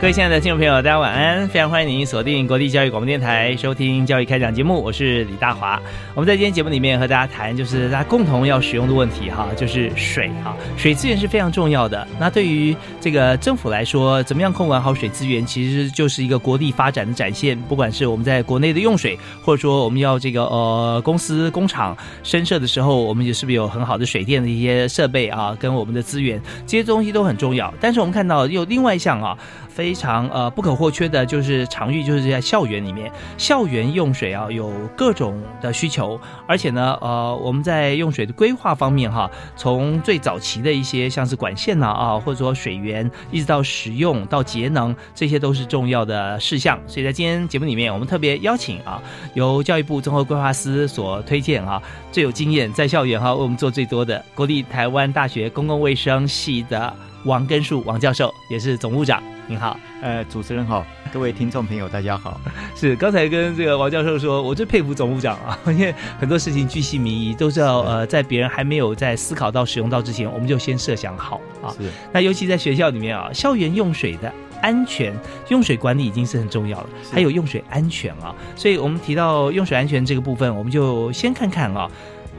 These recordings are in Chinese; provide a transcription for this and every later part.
各位亲爱的听众朋友，大家晚安！非常欢迎您锁定国立教育广播电台，收听教育开讲节目，我是李大华。我们在今天节目里面和大家谈，就是大家共同要使用的问题哈，就是水哈。水资源是非常重要的。那对于这个政府来说，怎么样控管好水资源，其实就是一个国力发展的展现。不管是我们在国内的用水，或者说我们要这个呃公司工厂深设的时候，我们也是不是有很好的水电的一些设备啊，跟我们的资源这些东西都很重要。但是我们看到有另外一项啊。非非常呃不可或缺的就是场域，就是在校园里面，校园用水啊有各种的需求，而且呢呃我们在用水的规划方面哈，从最早期的一些像是管线呐啊，或者说水源，一直到使用到节能，这些都是重要的事项。所以在今天节目里面，我们特别邀请啊，由教育部综合规划司所推荐啊，最有经验在校园哈为我们做最多的国立台湾大学公共卫生系的王根树王教授，也是总务长。您好，呃，主持人好，各位听众朋友大家好。是刚才跟这个王教授说，我最佩服总务长啊，因为很多事情居心民意，都是要呃，在别人还没有在思考到使用到之前，我们就先设想好啊。是。那尤其在学校里面啊，校园用水的安全、用水管理已经是很重要了，还有用水安全啊。所以我们提到用水安全这个部分，我们就先看看啊。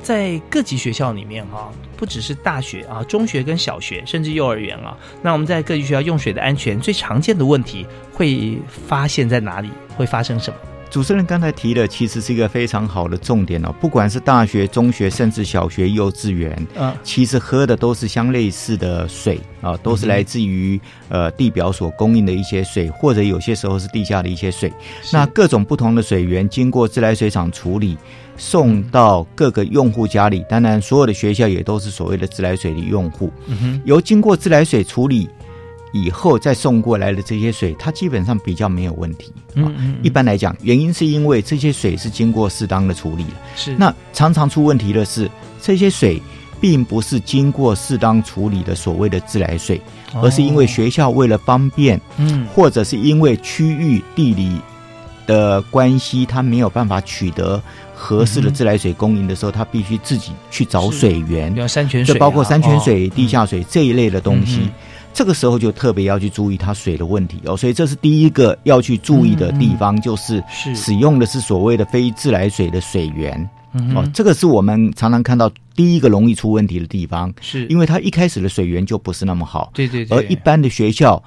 在各级学校里面哈，不只是大学啊，中学跟小学，甚至幼儿园啊，那我们在各级学校用水的安全最常见的问题会发现在哪里？会发生什么？主持人刚才提的其实是一个非常好的重点哦，不管是大学、中学，甚至小学、幼稚园，嗯，其实喝的都是相类似的水啊，都是来自于呃地表所供应的一些水，或者有些时候是地下的一些水。那各种不同的水源经过自来水厂处理。送到各个用户家里，当然所有的学校也都是所谓的自来水的用户。由经过自来水处理以后再送过来的这些水，它基本上比较没有问题。嗯，一般来讲，原因是因为这些水是经过适当的处理了。是，那常常出问题的是，这些水并不是经过适当处理的所谓的自来水，而是因为学校为了方便，嗯，或者是因为区域地理的关系，它没有办法取得。合适的自来水供应的时候，他必须自己去找水源，山泉水，这包括山泉水、地下水这一类的东西。这个时候就特别要去注意它水的问题哦。所以这是第一个要去注意的地方，就是使用的是所谓的非自来水的水源哦。这个是我们常常看到第一个容易出问题的地方，是因为它一开始的水源就不是那么好，对对，而一般的学校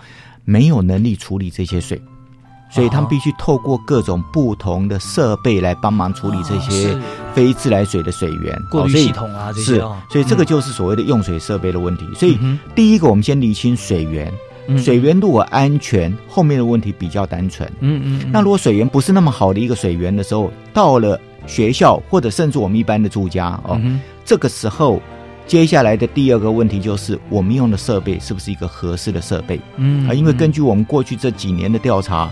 没有能力处理这些水。所以他们必须透过各种不同的设备来帮忙处理这些非自来水的水源，过滤系统啊这些。是，所以这个就是所谓的用水设备的问题。所以第一个，我们先理清水源。水源如果安全，后面的问题比较单纯。嗯嗯。那如果水源不是那么好的一个水源的时候，到了学校或者甚至我们一般的住家哦，这个时候接下来的第二个问题就是我们用的设备是不是一个合适的设备？嗯啊，因为根据我们过去这几年的调查。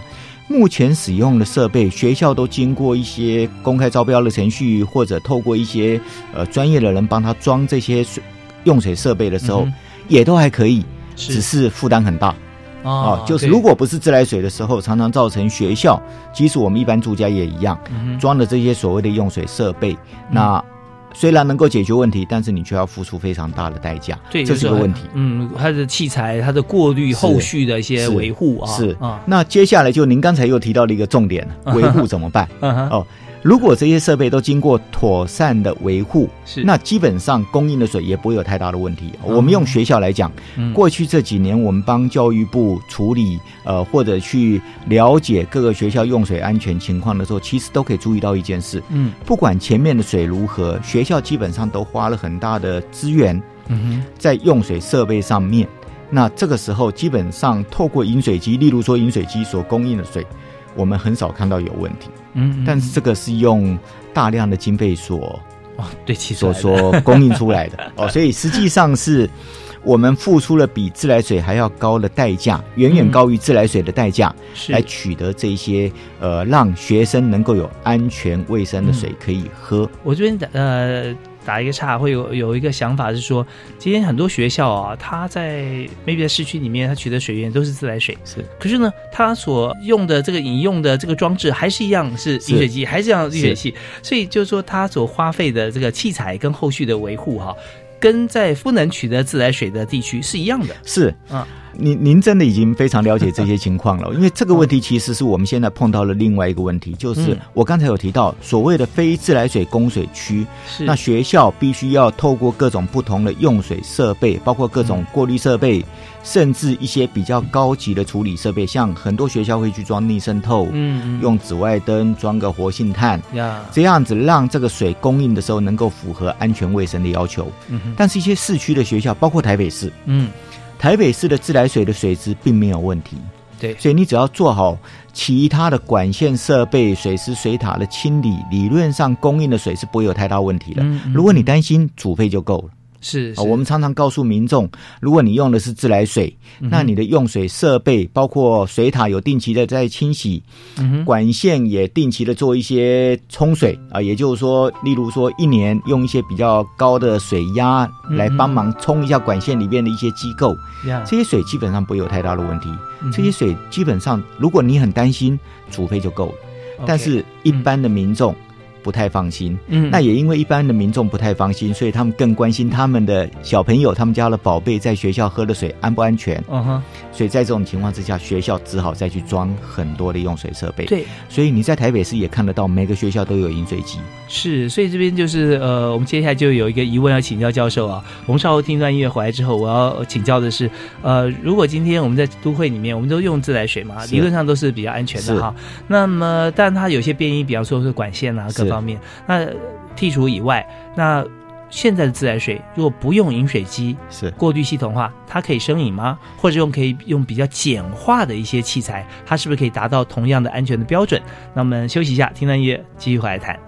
目前使用的设备，学校都经过一些公开招标的程序，或者透过一些呃专业的人帮他装这些水用水设备的时候，也都还可以，只是负担很大啊。就是如果不是自来水的时候，常常造成学校，即使我们一般住家也一样，装的这些所谓的用水设备，那。虽然能够解决问题，但是你却要付出非常大的代价，对，这是个问题。嗯，它的器材、它的过滤、后续的一些维护啊，是啊。那接下来就您刚才又提到了一个重点，维护怎么办？哦，如果这些设备都经过妥善的维护，是那基本上供应的水也不会有太大的问题。我们用学校来讲，过去这几年我们帮教育部处理呃或者去了解各个学校用水安全情况的时候，其实都可以注意到一件事，嗯，不管前面的水如何，学校基本上都花了很大的资源，嗯哼，在用水设备上面。那这个时候基本上透过饮水机，例如说饮水机所供应的水。我们很少看到有问题，嗯，但是这个是用大量的经费所哦，对，所所供应出来的。哦，所以实际上是我们付出了比自来水还要高的代价，远远高于自来水的代价，来取得这些呃，让学生能够有安全卫生的水可以喝。我这边的呃。打一个岔，会有有一个想法是说，今天很多学校啊，它在 maybe 在市区里面，它取得水源都是自来水，是。可是呢，它所用的这个饮用的这个装置还是一样是饮水机，还是一样滤水器，所以就是说，它所花费的这个器材跟后续的维护哈，跟在不能取得自来水的地区是一样的。是，嗯。您您真的已经非常了解这些情况了，因为这个问题其实是我们现在碰到了另外一个问题，就是我刚才有提到所谓的非自来水供水区，那学校必须要透过各种不同的用水设备，包括各种过滤设备，甚至一些比较高级的处理设备，像很多学校会去装逆渗透，嗯，用紫外灯装个活性炭，呀，这样子让这个水供应的时候能够符合安全卫生的要求。嗯，但是一些市区的学校，包括台北市，嗯。台北市的自来水的水质并没有问题，对，所以你只要做好其他的管线设备、水池、水塔的清理，理论上供应的水是不会有太大问题的。如果你担心，煮沸就够了。是啊，我们常常告诉民众，如果你用的是自来水，那你的用水设备包括水塔有定期的在清洗，管线也定期的做一些冲水啊，也就是说，例如说一年用一些比较高的水压来帮忙冲一下管线里面的一些机构，这些水基本上不会有太大的问题。这些水基本上，如果你很担心，煮沸就够了。但是一般的民众。不太放心，嗯，那也因为一般的民众不太放心，所以他们更关心他们的小朋友、他们家的宝贝在学校喝的水安不安全。嗯哼，所以在这种情况之下，学校只好再去装很多的用水设备。对，所以你在台北市也看得到，每个学校都有饮水机。是，所以这边就是呃，我们接下来就有一个疑问要请教教授啊。我们稍后听段音乐回来之后，我要请教的是，呃，如果今天我们在都会里面，我们都用自来水嘛，理论上都是比较安全的哈。那么，但它有些变异，比方说是管线啊各方面，那剔除以外，那现在的自来水如果不用饮水机是过滤系统的话，它可以生饮吗？或者用可以用比较简化的一些器材，它是不是可以达到同样的安全的标准？那我们休息一下，听段音乐，继续回来谈。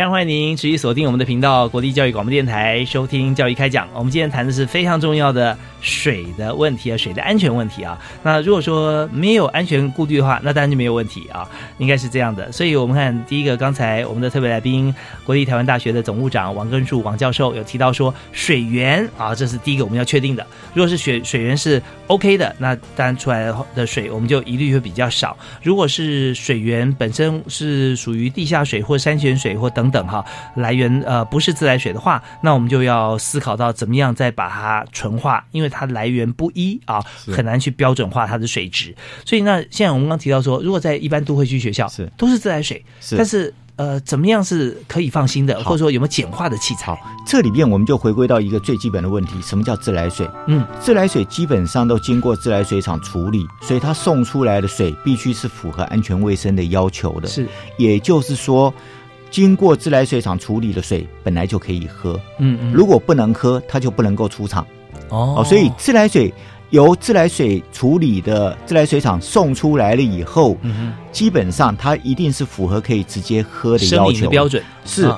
非常欢迎您持续锁定我们的频道——国立教育广播电台，收听教育开讲。我们今天谈的是非常重要的。水的问题啊，水的安全问题啊。那如果说没有安全顾虑的话，那当然就没有问题啊，应该是这样的。所以我们看第一个，刚才我们的特别来宾，国立台湾大学的总务长王根树王教授有提到说，水源啊，这是第一个我们要确定的。如果是水水源是 OK 的，那当然出来的水我们就一律会比较少。如果是水源本身是属于地下水或山泉水或等等等哈，来源呃不是自来水的话，那我们就要思考到怎么样再把它纯化，因为它来源不一啊，很难去标准化它的水质。所以那现在我们刚提到说，如果在一般都会区学校是都是自来水，但是。呃，怎么样是可以放心的？或者说有没有简化的器材？这里面我们就回归到一个最基本的问题：什么叫自来水？嗯，自来水基本上都经过自来水厂处理，所以它送出来的水必须是符合安全卫生的要求的。是，也就是说，经过自来水厂处理的水本来就可以喝。嗯嗯，如果不能喝，它就不能够出厂。哦，所以自来水。由自来水处理的自来水厂送出来了以后，嗯基本上它一定是符合可以直接喝的要求标准。是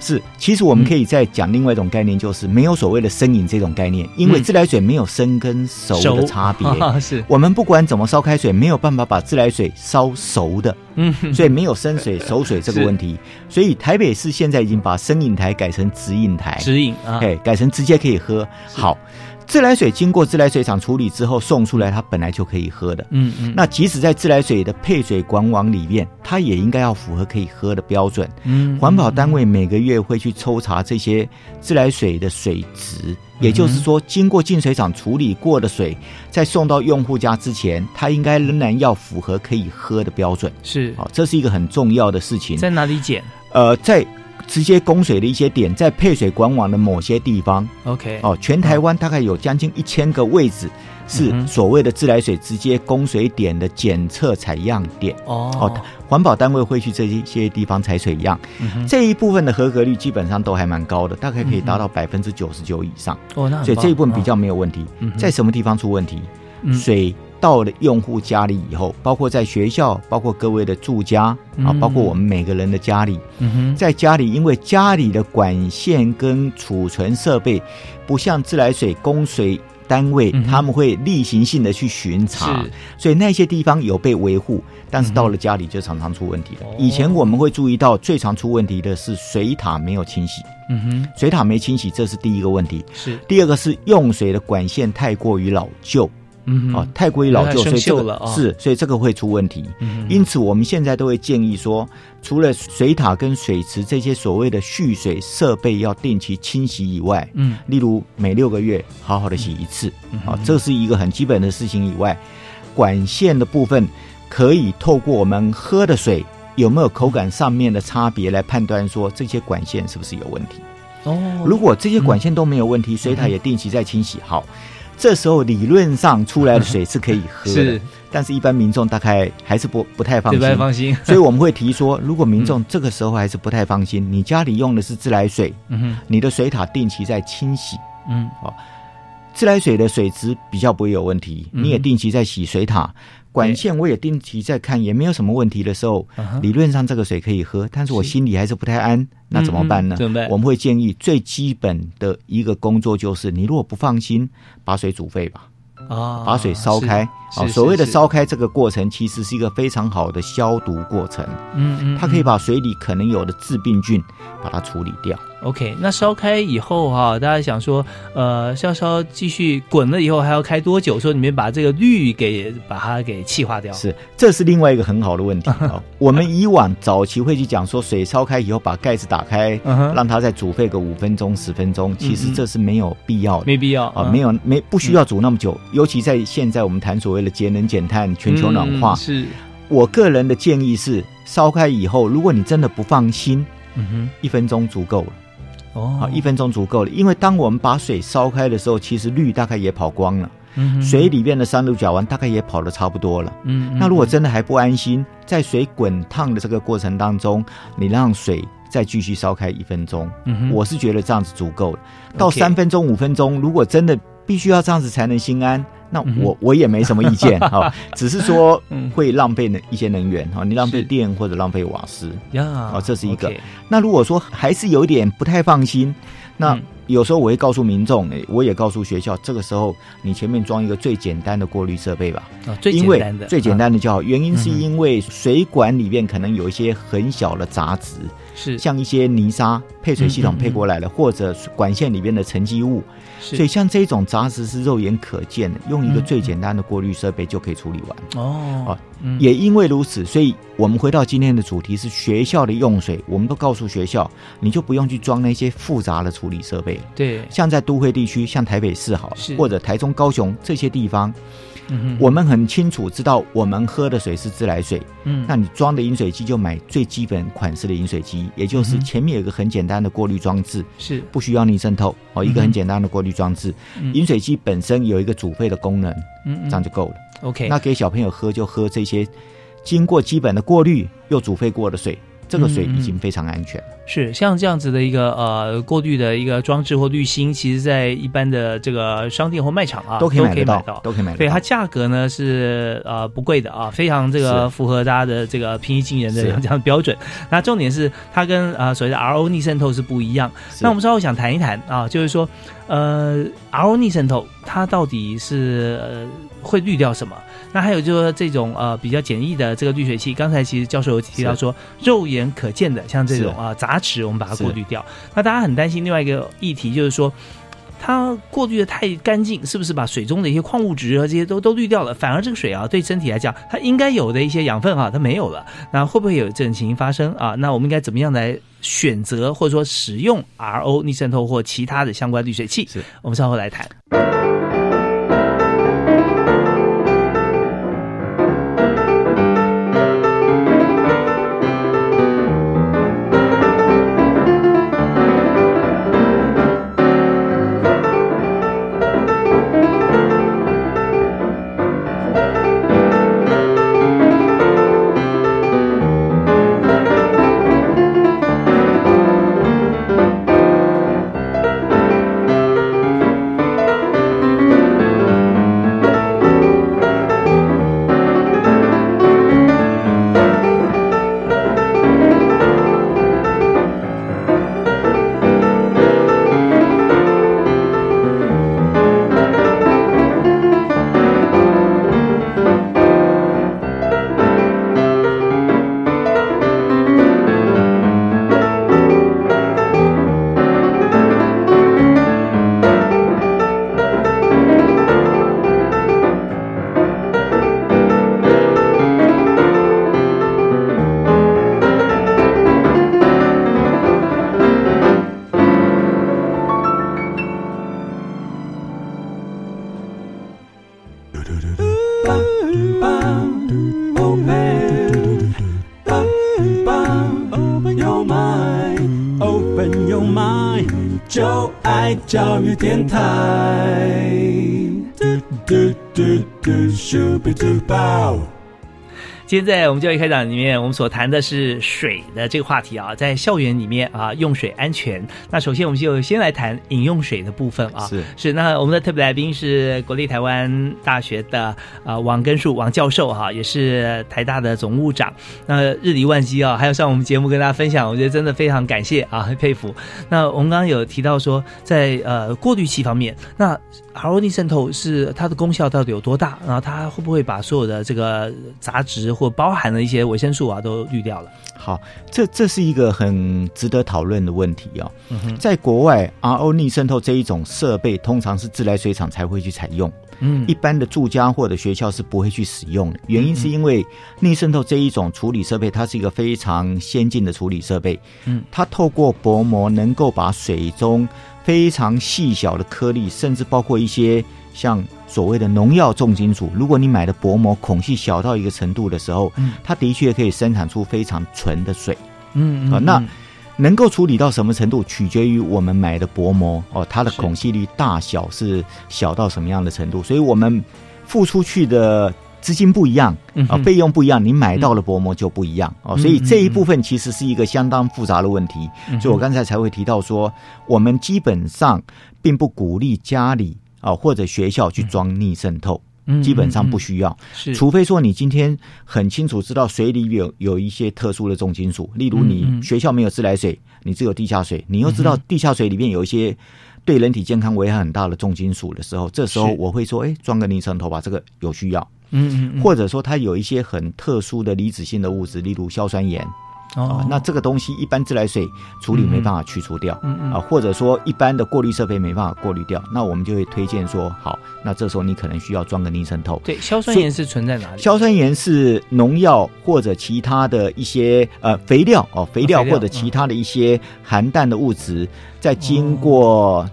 是，其实我们可以再讲另外一种概念，就是没有所谓的生饮这种概念，因为自来水没有生跟熟的差别。是我们不管怎么烧开水，没有办法把自来水烧熟的。嗯，所以没有生水熟水这个问题。所以台北市现在已经把生饮台改成直饮台，直饮啊，哎，改成直接可以喝。好。自来水经过自来水厂处理之后送出来，它本来就可以喝的。嗯嗯。那即使在自来水的配水管网里面，它也应该要符合可以喝的标准。嗯。环保单位每个月会去抽查这些自来水的水质，也就是说，经过净水厂处理过的水，在送到用户家之前，它应该仍然要符合可以喝的标准。是。好，这是一个很重要的事情。在哪里检？呃，在。直接供水的一些点，在配水管网的某些地方，OK，哦，全台湾大概有将近一千个位置是所谓的自来水直接供水点的检测采样点。哦，环保单位会去这一些地方采水样，这一部分的合格率基本上都还蛮高的，大概可以达到百分之九十九以上。哦，那所以这一部分比较没有问题。在什么地方出问题？水。到了用户家里以后，包括在学校，包括各位的住家啊，包括我们每个人的家里，在家里，因为家里的管线跟储存设备不像自来水供水单位，他们会例行性的去巡查，所以那些地方有被维护，但是到了家里就常常出问题了。以前我们会注意到最常出问题的是水塔没有清洗，嗯哼，水塔没清洗，这是第一个问题。是。第二个是用水的管线太过于老旧。嗯，哦，太过于老旧，所以这个是，所以这个会出问题。因此，我们现在都会建议说，除了水塔跟水池这些所谓的蓄水设备要定期清洗以外，嗯，例如每六个月好好的洗一次，啊，这是一个很基本的事情以外，管线的部分可以透过我们喝的水有没有口感上面的差别来判断说这些管线是不是有问题。哦，如果这些管线都没有问题，水塔也定期在清洗好。这时候理论上出来的水是可以喝的，但是一般民众大概还是不不太放心。不太放心，所以我们会提说，如果民众 这个时候还是不太放心，你家里用的是自来水，嗯你的水塔定期在清洗，嗯，哦，自来水的水质比较不会有问题，你也定期在洗水塔。管线我也定期在看，也没有什么问题的时候，理论上这个水可以喝，但是我心里还是不太安，那怎么办呢？我们会建议最基本的一个工作就是，你如果不放心，把水煮沸吧，啊，把水烧开，啊，所谓的烧开这个过程，其实是一个非常好的消毒过程，嗯嗯，它可以把水里可能有的致病菌把它处理掉。OK，那烧开以后哈，大家想说，呃，烧烧继续滚了以后还要开多久？说你们把这个氯给把它给气化掉？是，这是另外一个很好的问题 哦。我们以往早期会去讲说，水烧开以后把盖子打开，让它再煮沸个五分钟、十分钟，其实这是没有必要的，没必要啊，没有没不需要煮那么久。尤其在现在我们谈所谓的节能减碳、全球暖化，是我个人的建议是，烧开以后，如果你真的不放心，嗯哼，一分钟足够了。哦，好，一分钟足够了。因为当我们把水烧开的时候，其实氯大概也跑光了，嗯，水里面的三氯甲烷大概也跑的差不多了，嗯。那如果真的还不安心，在水滚烫的这个过程当中，你让水再继续烧开一分钟，嗯我是觉得这样子足够了。到三分钟、五分钟，如果真的必须要这样子才能心安。那我我也没什么意见 哈，只是说会浪费一些能源哈，你浪费电或者浪费瓦斯呀，啊，这是一个。那如果说还是有点不太放心，那有时候我会告诉民众，我也告诉学校，这个时候你前面装一个最简单的过滤设备吧，啊，最简单的，最简单的就好。原因是因为水管里面可能有一些很小的杂质，是像一些泥沙配水系统配过来的，或者管线里面的沉积物。所以像这种杂质是肉眼可见的，用一个最简单的过滤设备就可以处理完。哦，也因为如此，所以我们回到今天的主题是学校的用水，我们都告诉学校，你就不用去装那些复杂的处理设备。对，像在都会地区，像台北市好，或者台中、高雄这些地方。我们很清楚知道，我们喝的水是自来水。嗯，那你装的饮水机就买最基本款式的饮水机，也就是前面有个很简单的过滤装置，是不需要逆渗透哦，一个很简单的过滤装置。饮水机本身有一个煮沸的功能，嗯，这样就够了。OK，那给小朋友喝就喝这些经过基本的过滤又煮沸过的水。这个水已经非常安全。是像这样子的一个呃过滤的一个装置或滤芯，其实，在一般的这个商店或卖场啊，都可以买到，都可以买到。对它价格呢是呃不贵的啊，非常这个符合大家的这个平易近人的这样的标准。那重点是它跟呃所谓的 RO 逆渗透是不一样。那我们稍后想谈一谈啊，就是说呃 RO 逆渗透它到底是呃会滤掉什么？那还有就是说这种呃比较简易的这个滤水器，刚才其实教授有提到说，肉眼可见的像这种啊杂质，我们把它过滤掉。那大家很担心另外一个议题，就是说它过滤的太干净，是不是把水中的一些矿物质和这些都都滤掉了？反而这个水啊，对身体来讲，它应该有的一些养分啊，它没有了。那会不会有这种情形发生啊？那我们应该怎么样来选择或者说使用 RO 逆渗透或其他的相关滤水器？是我们稍后来谈。教育电台。 今天在我们教育开讲里面，我们所谈的是水的这个话题啊，在校园里面啊，用水安全。那首先我们就先来谈饮用水的部分啊，是是。那我们的特别来宾是国立台湾大学的啊王根树王教授哈，也是台大的总务长。那日理万机啊，还有上我们节目跟大家分享，我觉得真的非常感谢啊，很佩服。那我们刚刚有提到说，在呃过滤器方面，那 RO 逆渗透是它的功效到底有多大？然后它会不会把所有的这个杂质或包含的一些维生素啊，都滤掉了。好，这这是一个很值得讨论的问题哦。在国外，RO 逆渗透这一种设备，通常是自来水厂才会去采用。嗯，一般的住家或者学校是不会去使用的。原因是因为逆渗透这一种处理设备，它是一个非常先进的处理设备。嗯，它透过薄膜能够把水中非常细小的颗粒，甚至包括一些像。所谓的农药重金属，如果你买的薄膜孔隙小到一个程度的时候，嗯，它的确可以生产出非常纯的水，嗯啊，那能够处理到什么程度，取决于我们买的薄膜哦，它的孔隙率大小是小到什么样的程度，所以我们付出去的资金不一样啊，费用不一样，你买到的薄膜就不一样哦，所以这一部分其实是一个相当复杂的问题，所以我刚才才会提到说，我们基本上并不鼓励家里。啊，或者学校去装逆渗透，基本上不需要，除非说你今天很清楚知道水里有有一些特殊的重金属，例如你学校没有自来水，你只有地下水，你又知道地下水里面有一些对人体健康危害很大的重金属的时候，这时候我会说，哎，装个逆渗透吧，这个有需要，嗯嗯，或者说它有一些很特殊的离子性的物质，例如硝酸盐。啊，那这个东西一般自来水处理没办法去除掉，嗯啊，或者说一般的过滤设备没办法过滤掉，那我们就会推荐说，好，那这时候你可能需要装个逆渗透。对，硝酸盐是存在哪里？硝酸盐是农药或者其他的一些呃肥料哦，肥料或者其他的一些含氮的物质，在经过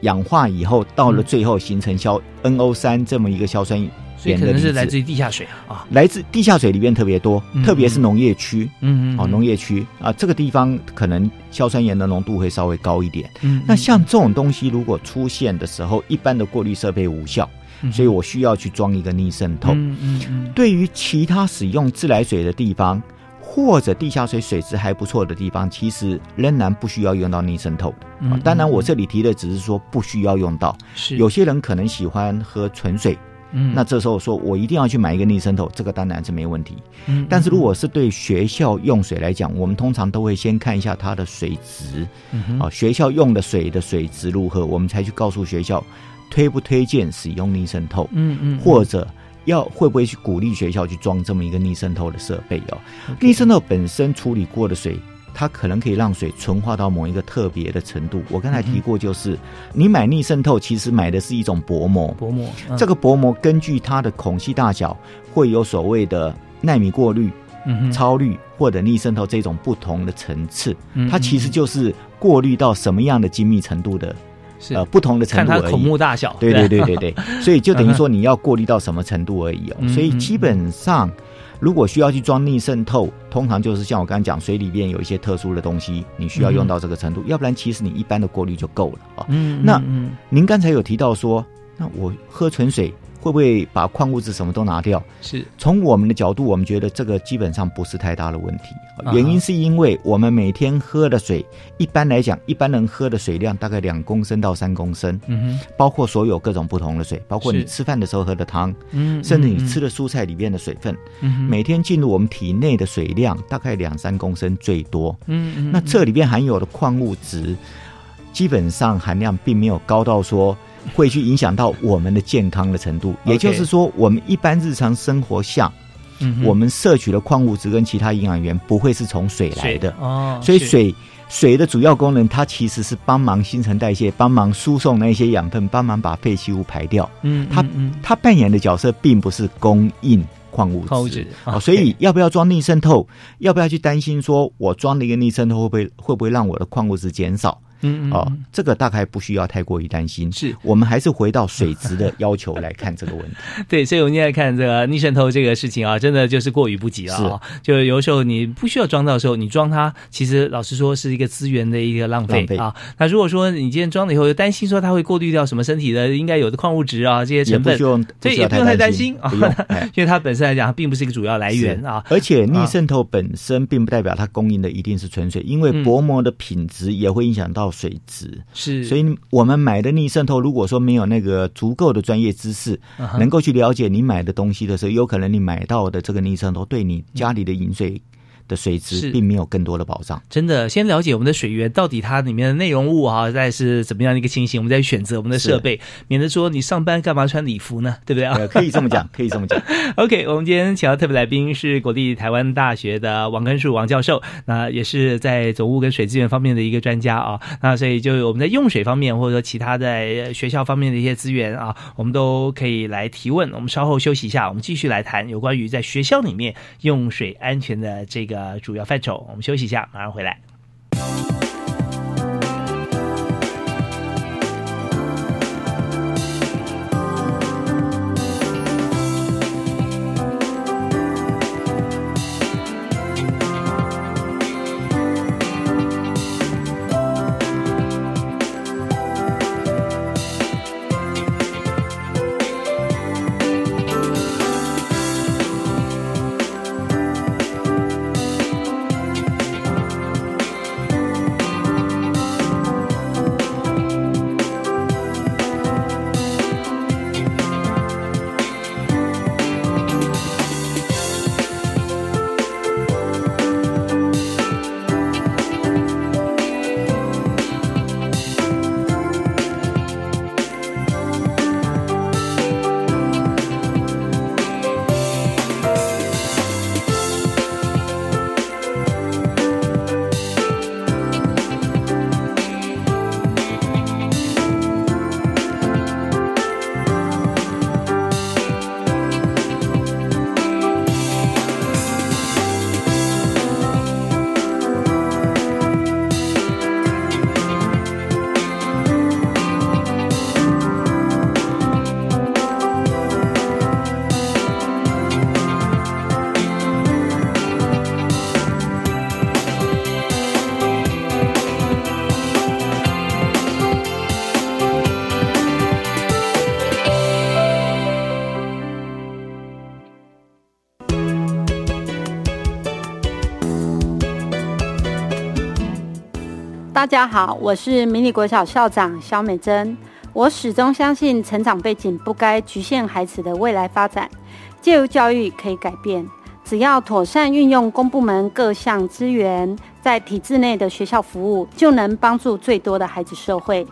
氧化以后，到了最后形成硝 NO 三这么一个硝酸盐。所以可能是来自于地下水啊，来自地下水里面特别多，特别是农业区，嗯嗯，哦，农业区。啊，这个地方可能硝酸盐的浓度会稍微高一点。嗯，那像这种东西如果出现的时候，一般的过滤设备无效，所以我需要去装一个逆渗透。嗯嗯，对于其他使用自来水的地方或者地下水水质还不错的地方，其实仍然不需要用到逆渗透。的。当然，我这里提的只是说不需要用到，是。有些人可能喜欢喝纯水。嗯，那这时候说我一定要去买一个逆渗透，这个当然是没问题。嗯，但是如果是对学校用水来讲，我们通常都会先看一下它的水质，啊，学校用的水的水质如何，我们才去告诉学校推不推荐使用逆渗透。嗯嗯，或者要会不会去鼓励学校去装这么一个逆渗透的设备哦？逆渗透本身处理过的水。它可能可以让水纯化到某一个特别的程度。我刚才提过，就是你买逆渗透，其实买的是一种薄膜。薄膜，这个薄膜根据它的孔隙大小，会有所谓的纳米过滤、超滤或者逆渗透这种不同的层次。它其实就是过滤到什么样的精密程度的，呃，不同的程度而已。孔目大小，对对对对对。所以就等于说你要过滤到什么程度而已哦。所以基本上。如果需要去装逆渗透，通常就是像我刚刚讲，水里面有一些特殊的东西，你需要用到这个程度，要不然其实你一般的过滤就够了啊。嗯，那您刚才有提到说，那我喝纯水。会不会把矿物质什么都拿掉？是从我们的角度，我们觉得这个基本上不是太大的问题。原因是因为我们每天喝的水，一般来讲，一般人喝的水量大概两公升到三公升。嗯哼，包括所有各种不同的水，包括你吃饭的时候喝的汤，嗯，甚至你吃的蔬菜里面的水分，嗯每天进入我们体内的水量大概两三公升最多。嗯嗯，那这里边含有的矿物质，基本上含量并没有高到说。会去影响到我们的健康的程度，也就是说，我们一般日常生活下，我们摄取的矿物质跟其他营养源不会是从水来的哦。所以水水的主要功能，它其实是帮忙新陈代谢，帮忙输送那些养分，帮忙把废弃物排掉。嗯，它它扮演的角色并不是供应矿物质啊。所以要不要装逆渗透？要不要去担心说我装了一个逆渗透会不会会不会让我的矿物质减少？嗯哦，这个大概不需要太过于担心。是我们还是回到水质的要求来看这个问题。对，所以我们现在看这个逆渗透这个事情啊，真的就是过于不及了啊！就有时候你不需要装到的时候，你装它，其实老实说是一个资源的一个浪费啊。那如果说你今天装了以后，又担心说它会过滤掉什么身体的应该有的矿物质啊这些成分，所以也不用太担心啊。因为它本身来讲，它并不是一个主要来源啊。而且逆渗透本身并不代表它供应的一定是纯水，因为薄膜的品质也会影响到水质。是，所以我们买的逆渗透，如果说没有那个足够的专业知识，能够去了解你买的东西的时候，有可能你买到的这个逆渗透对你家里的饮水。的水质并没有更多的保障。真的，先了解我们的水源到底它里面的内容物啊，再是怎么样的一个情形，我们再选择我们的设备，免得说你上班干嘛穿礼服呢？对不对啊？可以这么讲，可以这么讲。OK，我们今天请到特别来宾是国立台湾大学的王根树王教授，那也是在总务跟水资源方面的一个专家啊。那所以就我们在用水方面，或者说其他在学校方面的一些资源啊，我们都可以来提问。我们稍后休息一下，我们继续来谈有关于在学校里面用水安全的这个。呃，主要范畴，我们休息一下，马上回来。大家好，我是迷你国小校长肖美珍。我始终相信，成长背景不该局限孩子的未来发展。介入教育可以改变，只要妥善运用公部门各项资源，在体制内的学校服务，就能帮助最多的孩子社会。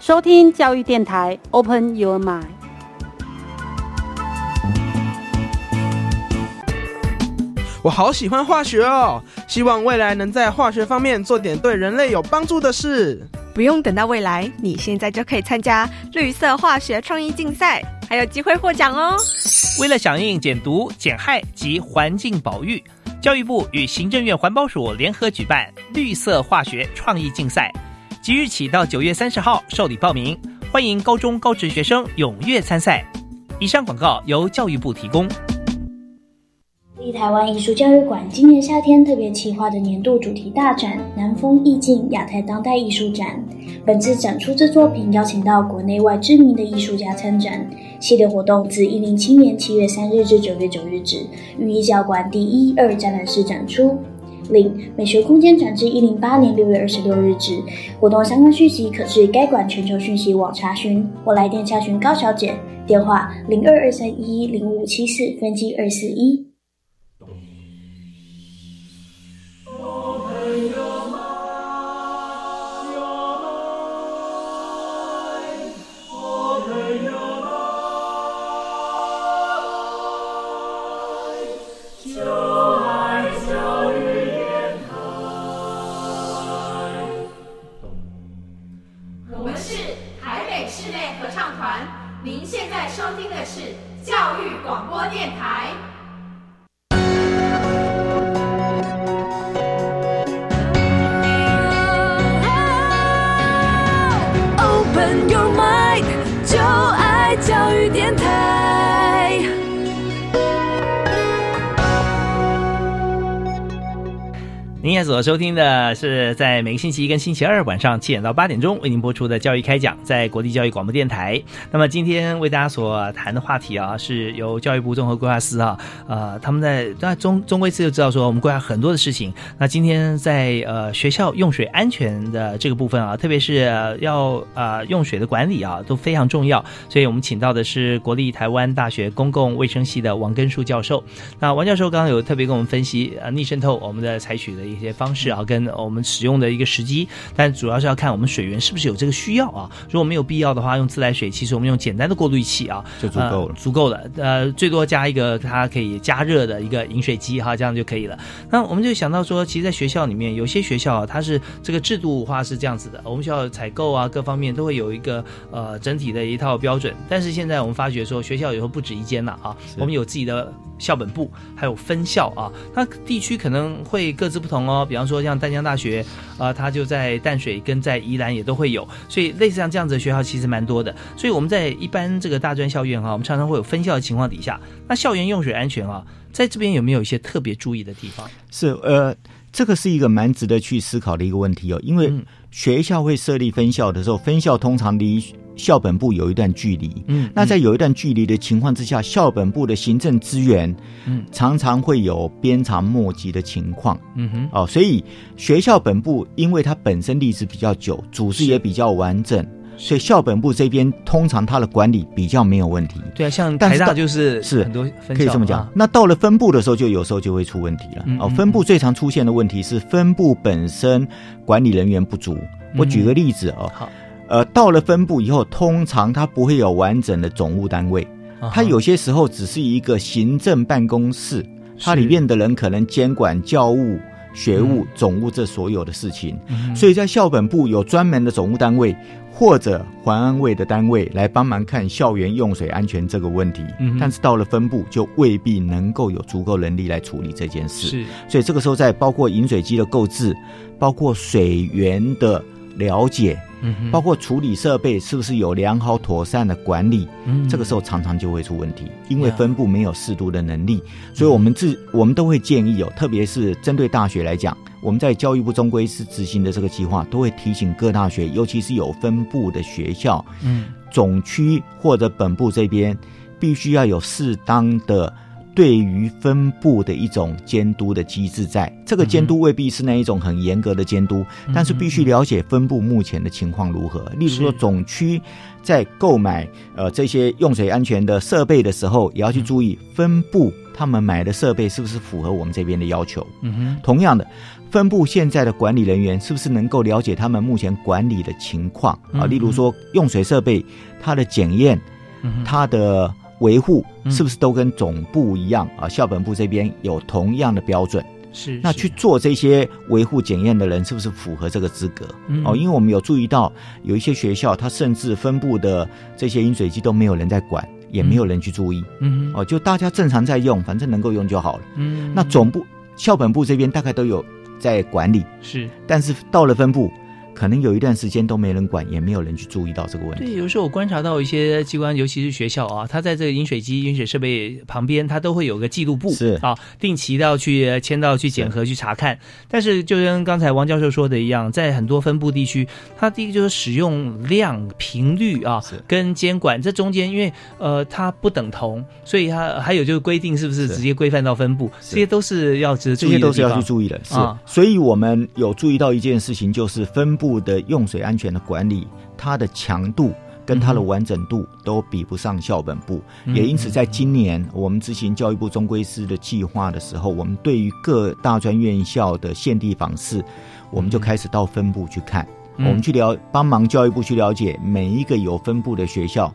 收听教育电台，Open Your Mind。我好喜欢化学哦，希望未来能在化学方面做点对人类有帮助的事。不用等到未来，你现在就可以参加绿色化学创意竞赛，还有机会获奖哦！为了响应减毒、减害及环境保育，教育部与行政院环保署联合举办绿色化学创意竞赛，即日起到九月三十号受理报名，欢迎高中高职学生踊跃参赛。以上广告由教育部提供。立台湾艺术教育馆今年夏天特别企划的年度主题大展“南风意境亚太当代艺术展”，本次展出之作品邀请到国内外知名的艺术家参展。系列活动自一零七年七月三日至九月九日止，于艺教馆第一、二展览室展出。另美学空间展至一零八年六月二十六日止。活动相关讯息可至该馆全球讯息网查询，或来电查询高小姐，电话零二二三一零五七四分机二四一。所收听的是在每个星期一跟星期二晚上七点到八点钟为您播出的教育开讲，在国立教育广播电台。那么今天为大家所谈的话题啊，是由教育部综合规划司啊，呃，他们在在中中规司就知道说，我们规划很多的事情。那今天在呃学校用水安全的这个部分啊，特别是要呃用水的管理啊，都非常重要。所以我们请到的是国立台湾大学公共卫生系的王根树教授。那王教授刚刚有特别跟我们分析呃逆渗透我们的采取的一些。方式啊，跟我们使用的一个时机，但主要是要看我们水源是不是有这个需要啊。如果没有必要的话，用自来水，其实我们用简单的过滤器啊就足够了，足够了。呃，最多加一个它可以加热的一个饮水机哈，这样就可以了。那我们就想到说，其实，在学校里面，有些学校它是这个制度化是这样子的，我们学校采购啊，各方面都会有一个呃整体的一套标准。但是现在我们发觉说，学校以后不止一间了啊，我们有自己的校本部，还有分校啊，那地区可能会各自不同哦。比方说像淡江大学，啊，它就在淡水跟在宜兰也都会有，所以类似像这样子的学校其实蛮多的。所以我们在一般这个大专校院哈，我们常常会有分校的情况底下，那校园用水安全啊，在这边有没有一些特别注意的地方？是呃，这个是一个蛮值得去思考的一个问题哦，因为学校会设立分校的时候，分校通常离校本部有一段距离，嗯，那在有一段距离的情况之下，校本部的行政资源，嗯，常常会有鞭长莫及的情况，嗯哼，哦，所以学校本部因为它本身历史比较久，组织也比较完整，所以校本部这边通常它的管理比较没有问题。对啊，像台大就是是很多可以这么讲。那到了分部的时候，就有时候就会出问题了。哦，分部最常出现的问题是分部本身管理人员不足。我举个例子哦。好。呃，到了分部以后，通常它不会有完整的总务单位，它有些时候只是一个行政办公室，它里面的人可能监管教务、学务、总务这所有的事情，所以在校本部有专门的总务单位或者环安卫的单位来帮忙看校园用水安全这个问题，但是到了分部就未必能够有足够能力来处理这件事，是，所以这个时候在包括饮水机的购置，包括水源的了解。包括处理设备是不是有良好妥善的管理？嗯，这个时候常常就会出问题，因为分部没有适度的能力，所以我们自我们都会建议有，特别是针对大学来讲，我们在教育部中规是执行的这个计划，都会提醒各大学，尤其是有分部的学校，嗯，总区或者本部这边必须要有适当的对于分布的一种监督的机制，在这个监督未必是那一种很严格的监督，但是必须了解分布目前的情况如何。例如说，总区在购买呃这些用水安全的设备的时候，也要去注意分布他们买的设备是不是符合我们这边的要求。嗯哼，同样的，分布现在的管理人员是不是能够了解他们目前管理的情况啊？例如说，用水设备它的检验，它的。维护是不是都跟总部一样啊？校本部这边有同样的标准，是那去做这些维护检验的人是不是符合这个资格？哦，因为我们有注意到有一些学校，它甚至分布的这些饮水机都没有人在管，也没有人去注意。嗯，哦，就大家正常在用，反正能够用就好了。嗯，那总部校本部这边大概都有在管理，是，但是到了分部。可能有一段时间都没人管，也没有人去注意到这个问题。对，有时候我观察到一些机关，尤其是学校啊，它在这个饮水机、饮水设备旁边，它都会有个记录簿，是啊，定期的要去签到、去检核、去查看。但是，就跟刚才王教授说的一样，在很多分布地区，它第一个就是使用量、频率啊，跟监管这中间，因为呃它不等同，所以它还有就是规定是不是直接规范到分布，这些都是要值得注意的。这些都是要去注意的，是。所以我们有注意到一件事情，就是分布。部的用水安全的管理，它的强度跟它的完整度都比不上校本部，也因此在今年我们执行教育部中规师的计划的时候，我们对于各大专院校的现地访视，我们就开始到分部去看，我们去了帮忙教育部去了解每一个有分部的学校，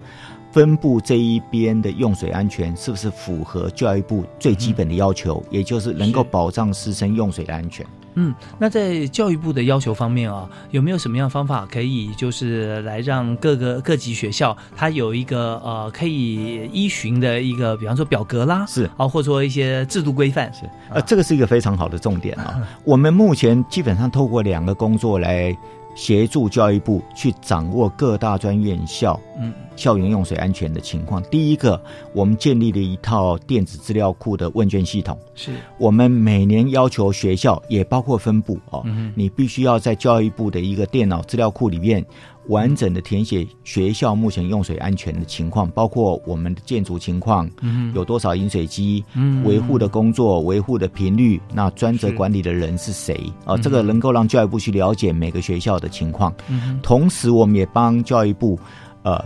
分部这一边的用水安全是不是符合教育部最基本的要求，也就是能够保障师生用水的安全。嗯，那在教育部的要求方面啊，有没有什么样方法可以就是来让各个各级学校它有一个呃可以依循的一个，比方说表格啦，是啊，或者说一些制度规范，是呃，这个是一个非常好的重点啊。我们目前基本上透过两个工作来。协助教育部去掌握各大专院校嗯校园用水安全的情况。第一个，我们建立了一套电子资料库的问卷系统。是我们每年要求学校，也包括分部哦，你必须要在教育部的一个电脑资料库里面。完整的填写学校目前用水安全的情况，包括我们的建筑情况，嗯有多少饮水机，嗯维护的工作、维护的频率，那专责管理的人是谁？啊，这个能够让教育部去了解每个学校的情况。嗯同时，我们也帮教育部呃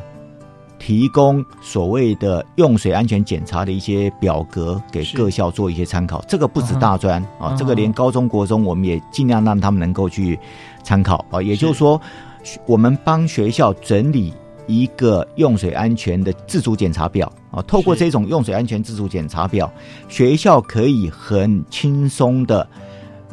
提供所谓的用水安全检查的一些表格，给各校做一些参考。这个不止大专啊，这个连高中国中，我们也尽量让他们能够去参考啊。也就是说。我们帮学校整理一个用水安全的自主检查表啊，透过这种用水安全自主检查表，学校可以很轻松的。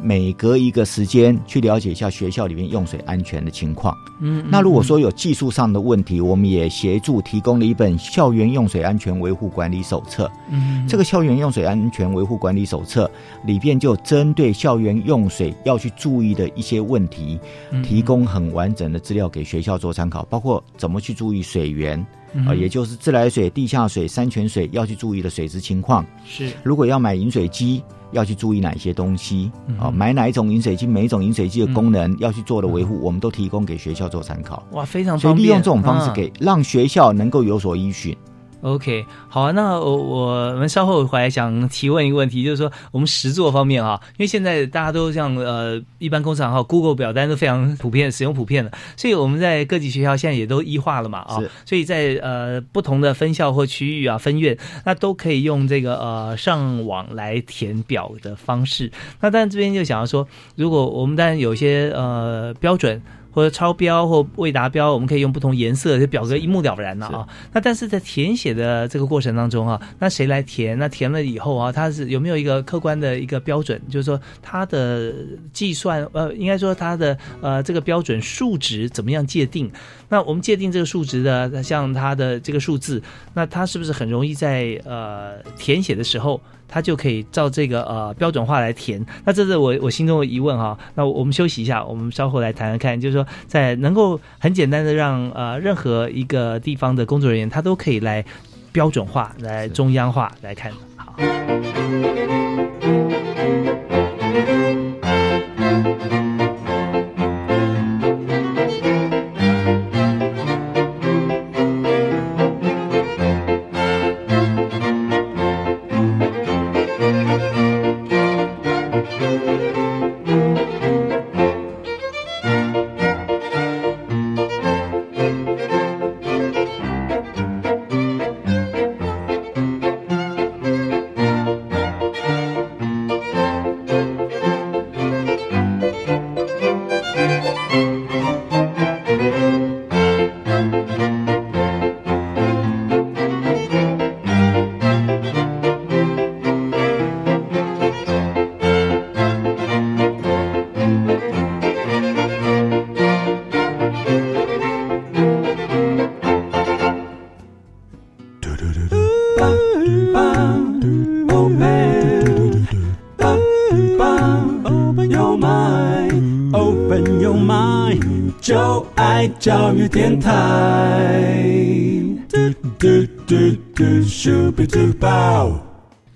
每隔一个时间去了解一下学校里面用水安全的情况。嗯，那如果说有技术上的问题，我们也协助提供了一本校园用水安全维护管理手册。嗯，这个校园用水安全维护管理手册里边就针对校园用水要去注意的一些问题，提供很完整的资料给学校做参考，包括怎么去注意水源。啊，也就是自来水、地下水、山泉水要去注意的水质情况。是，如果要买饮水机，要去注意哪些东西？啊，买哪一种饮水机，每一种饮水机的功能要去做的维护，我们都提供给学校做参考。哇，非常所以利用这种方式给让学校能够有所依循。OK，好啊，那我我们稍后回来想提问一个问题，就是说我们实作方面啊，因为现在大家都像呃一般工厂哈，Google 表单都非常普遍，使用普遍的，所以我们在各级学校现在也都一化了嘛啊，所以在呃不同的分校或区域啊分院，那都可以用这个呃上网来填表的方式。那但这边就想要说，如果我们当然有些呃标准。或者超标或未达标，我们可以用不同颜色，这表格一目了然了啊。那但是在填写的这个过程当中啊，那谁来填？那填了以后啊，它是有没有一个客观的一个标准？就是说它的计算，呃，应该说它的呃这个标准数值怎么样界定？那我们界定这个数值的，像它的这个数字，那它是不是很容易在呃填写的时候？他就可以照这个呃标准化来填，那这是我我心中的疑问哈。那我们休息一下，我们稍后来谈谈看，就是说在能够很简单的让呃任何一个地方的工作人员，他都可以来标准化、来中央化来看。好。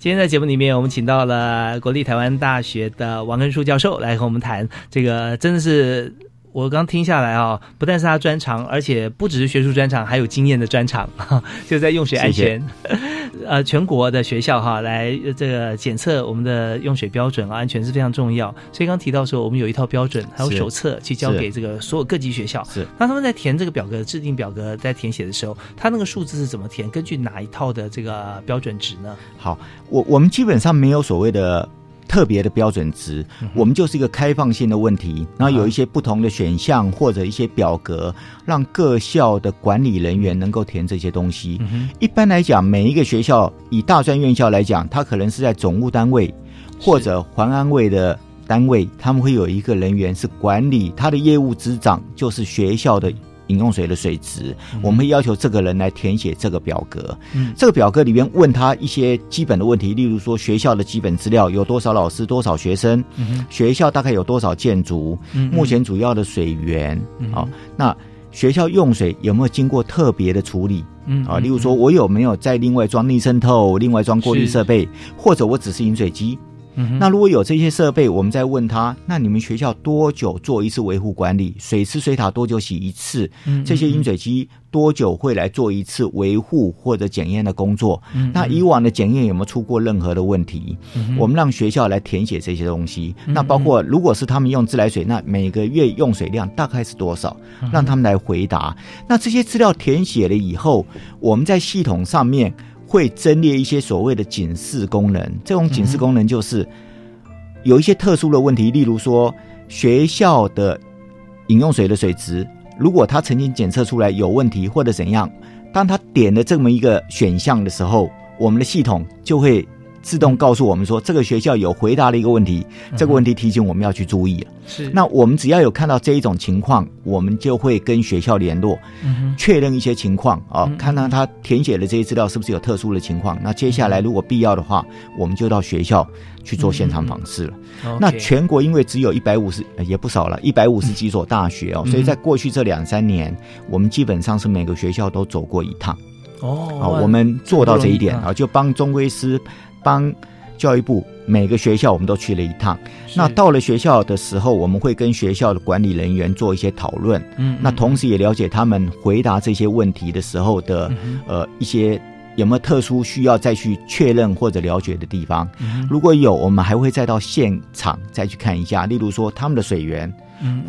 今天在节目里面，我们请到了国立台湾大学的王根树教授来和我们谈这个，真的是。我刚听下来啊，不但是他专长，而且不只是学术专长，还有经验的专长，就在用水安全。呃，全国的学校哈，来这个检测我们的用水标准啊，安全是非常重要。所以刚提到说，我们有一套标准，还有手册去交给这个所有各级学校。是，那他们在填这个表格、制定表格、在填写的时候，他那个数字是怎么填？根据哪一套的这个标准值呢？好，我我们基本上没有所谓的。特别的标准值，我们就是一个开放性的问题，然后有一些不同的选项或者一些表格，让各校的管理人员能够填这些东西。一般来讲，每一个学校以大专院校来讲，它可能是在总务单位或者环安卫的单位，他们会有一个人员是管理他的业务执掌，就是学校的。饮用水的水质，我们会要求这个人来填写这个表格。嗯，这个表格里面问他一些基本的问题，例如说学校的基本资料有多少老师、多少学生，嗯学校大概有多少建筑，目前主要的水源，好，那学校用水有没有经过特别的处理？嗯啊，例如说我有没有再另外装逆渗透、另外装过滤设备，或者我只是饮水机？那如果有这些设备，我们再问他，那你们学校多久做一次维护管理？水池水塔多久洗一次？这些饮水机多久会来做一次维护或者检验的工作？那以往的检验有没有出过任何的问题？我们让学校来填写这些东西。那包括如果是他们用自来水，那每个月用水量大概是多少？让他们来回答。那这些资料填写了以后，我们在系统上面。会增列一些所谓的警示功能，这种警示功能就是有一些特殊的问题，例如说学校的饮用水的水质，如果他曾经检测出来有问题或者怎样，当他点了这么一个选项的时候，我们的系统就会。自动告诉我们说，这个学校有回答了一个问题，这个问题提醒我们要去注意了。是，那我们只要有看到这一种情况，我们就会跟学校联络，确认一些情况啊，看看他填写的这些资料是不是有特殊的情况。那接下来如果必要的话，我们就到学校去做现场访视了。那全国因为只有一百五十也不少了，一百五十几所大学哦，所以在过去这两三年，我们基本上是每个学校都走过一趟。哦，好，我们做到这一点啊，就帮中规师。帮教育部每个学校，我们都去了一趟。那到了学校的时候，我们会跟学校的管理人员做一些讨论。嗯，那同时也了解他们回答这些问题的时候的呃一些有没有特殊需要再去确认或者了解的地方。如果有，我们还会再到现场再去看一下。例如说他们的水源，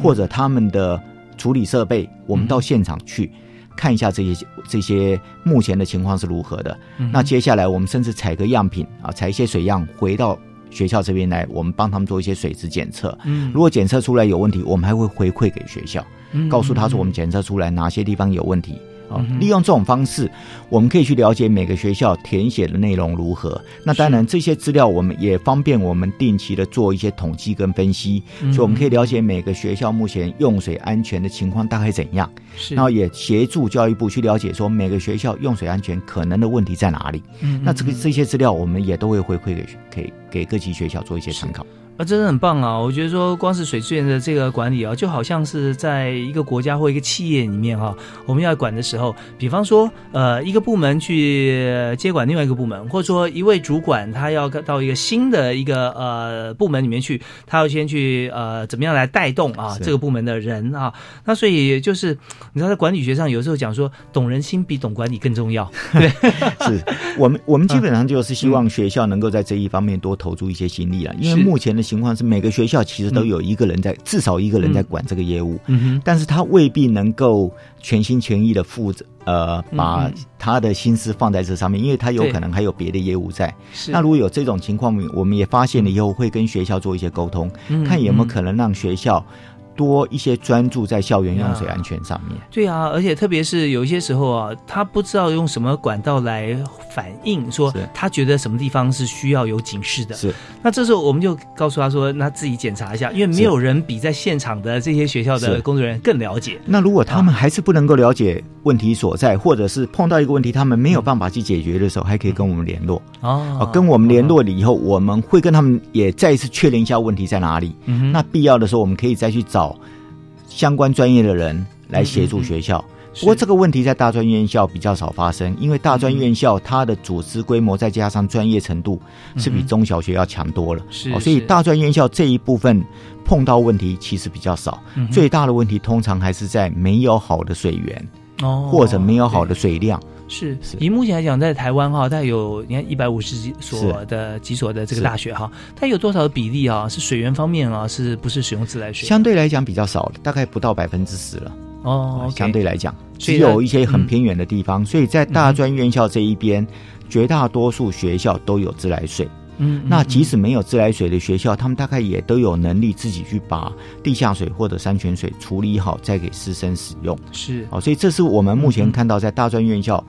或者他们的处理设备，我们到现场去。看一下这些这些目前的情况是如何的。那接下来我们甚至采个样品啊，采一些水样回到学校这边来，我们帮他们做一些水质检测。嗯，如果检测出来有问题，我们还会回馈给学校，告诉他说我们检测出来哪些地方有问题。啊，利用这种方式，我们可以去了解每个学校填写的内容如何。那当然，这些资料我们也方便我们定期的做一些统计跟分析，所以我们可以了解每个学校目前用水安全的情况大概怎样。是，然后也协助教育部去了解说每个学校用水安全可能的问题在哪里。嗯，那这个这些资料我们也都会回馈给给给各级学校做一些参考。啊，真的很棒啊！我觉得说，光是水资源的这个管理啊，就好像是在一个国家或一个企业里面哈，我们要管的时候，比方说，呃，一个部门去接管另外一个部门，或者说一位主管他要到一个新的一个呃部门里面去，他要先去呃怎么样来带动啊这个部门的人啊？那所以就是你知道，在管理学上有时候讲说，懂人心比懂管理更重要。对，是我们我们基本上就是希望学校能够在这一方面多投注一些心力了，因为目前的。情况是每个学校其实都有一个人在，至少一个人在管这个业务，嗯。但是他未必能够全心全意的负责，呃，把他的心思放在这上面，因为他有可能还有别的业务在。那如果有这种情况，我们也发现了以后，会跟学校做一些沟通，看有没有可能让学校。多一些专注在校园用水安全上面。对啊，而且特别是有一些时候啊，他不知道用什么管道来反映，说他觉得什么地方是需要有警示的。是，那这时候我们就告诉他说，那自己检查一下，因为没有人比在现场的这些学校的工作人员更了解。那如果他们还是不能够了解问题所在，或者是碰到一个问题，他们没有办法去解决的时候，还可以跟我们联络。哦，跟我们联络了以后，我们会跟他们也再一次确认一下问题在哪里。嗯，那必要的时候，我们可以再去找。相关专业的人来协助学校。不过这个问题在大专院校比较少发生，因为大专院校它的组织规模再加上专业程度是比中小学要强多了，是，所以大专院校这一部分碰到问题其实比较少。最大的问题通常还是在没有好的水源，哦，或者没有好的水量。是，以目前来讲，在台湾哈，它有你看一百五十几所的几所的这个大学哈，它有多少的比例啊？是水源方面啊，是不是使用自来水？相对来讲比较少了，大概不到百分之十了。哦，相对来讲，只有一些很偏远的地方，所以在大专院校这一边，绝大多数学校都有自来水。嗯，那即使没有自来水的学校，他们大概也都有能力自己去把地下水或者山泉水处理好，再给师生使用。是，哦，所以这是我们目前看到在大专院校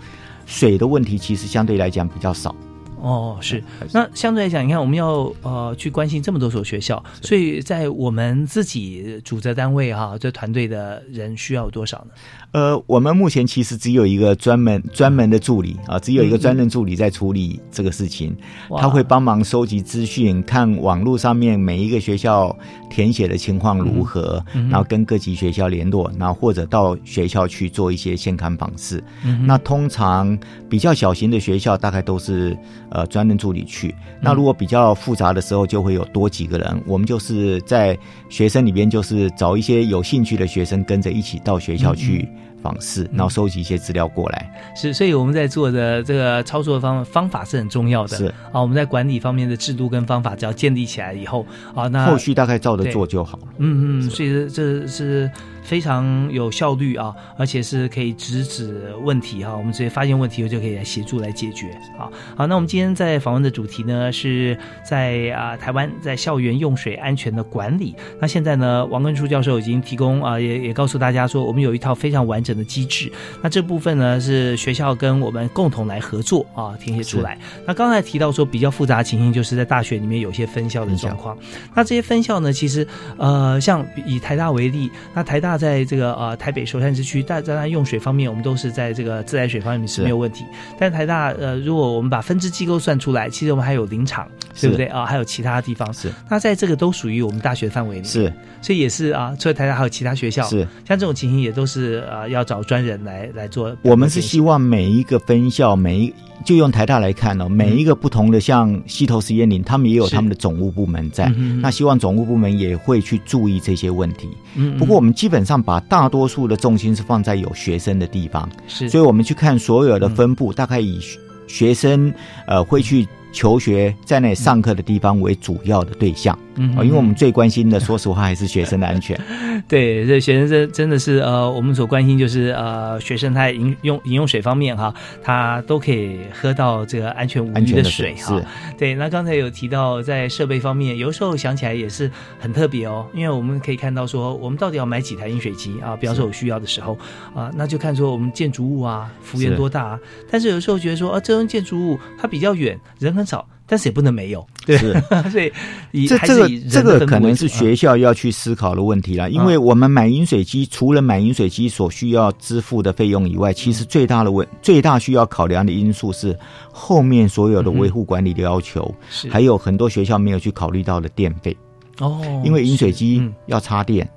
水的问题，其实相对来讲比较少。哦，是。那相对来讲，你看我们要呃去关心这么多所学校，所以在我们自己主责单位哈，这团队的人需要有多少呢？呃，我们目前其实只有一个专门专门的助理啊，只有一个专任助理在处理这个事情。他会帮忙收集资讯，看网络上面每一个学校填写的情况如何，然后跟各级学校联络，然后或者到学校去做一些现刊访视。那通常比较小型的学校，大概都是呃专任助理去。那如果比较复杂的时候，就会有多几个人。我们就是在学生里边，就是找一些有兴趣的学生跟着一起到学校去。方式，然后收集一些资料过来，是，所以我们在做的这个操作方方法是很重要的，是。啊，我们在管理方面的制度跟方法只要建立起来以后，啊，那后续大概照着做就好了，嗯嗯，所以这是。非常有效率啊，而且是可以直指问题哈。我们直接发现问题后就可以来协助来解决。啊，好，那我们今天在访问的主题呢，是在啊台湾在校园用水安全的管理。那现在呢，王根初教授已经提供啊，也也告诉大家说，我们有一套非常完整的机制。那这部分呢，是学校跟我们共同来合作啊，填写出来。那刚才提到说比较复杂的情形，就是在大学里面有些分校的状况。那这些分校呢，其实呃，像以台大为例，那台大。在这个呃台北首善之区，大在它用水方面，我们都是在这个自来水方面是没有问题。但台大呃，如果我们把分支机构算出来，其实我们还有林场，对不对啊？还有其他地方是。那在这个都属于我们大学范围里，是。所以也是啊，除了台大还有其他学校，是。像这种情形也都是呃要找专人来来做。我们是希望每一个分校，每一就用台大来看哦，每一个不同的像溪头实验林，他们也有他们的总务部门在。那希望总务部门也会去注意这些问题。嗯。不过我们基本上把大多数的重心是放在有学生的地方，是。所以我们去看所有的分布，大概以学生呃会去。求学在那里上课的地方为主要的对象，嗯，因为我们最关心的，说实话还是学生的安全。对，这学生真真的是呃，我们所关心就是呃，学生他饮用饮用水方面哈，他都可以喝到这个安全无虞的水哈。对，那刚才有提到在设备方面，有时候想起来也是很特别哦，因为我们可以看到说，我们到底要买几台饮水机啊？比方说有需要的时候啊，那就看说我们建筑物啊，幅员多大。但是有时候觉得说啊，这栋建筑物它比较远，人很少。但是也不能没有，对，所以这这个这个可能是学校要去思考的问题了。因为我们买饮水机，除了买饮水机所需要支付的费用以外，其实最大的问最大需要考量的因素是后面所有的维护管理的要求，还有很多学校没有去考虑到的电费哦。因为饮水机要插电，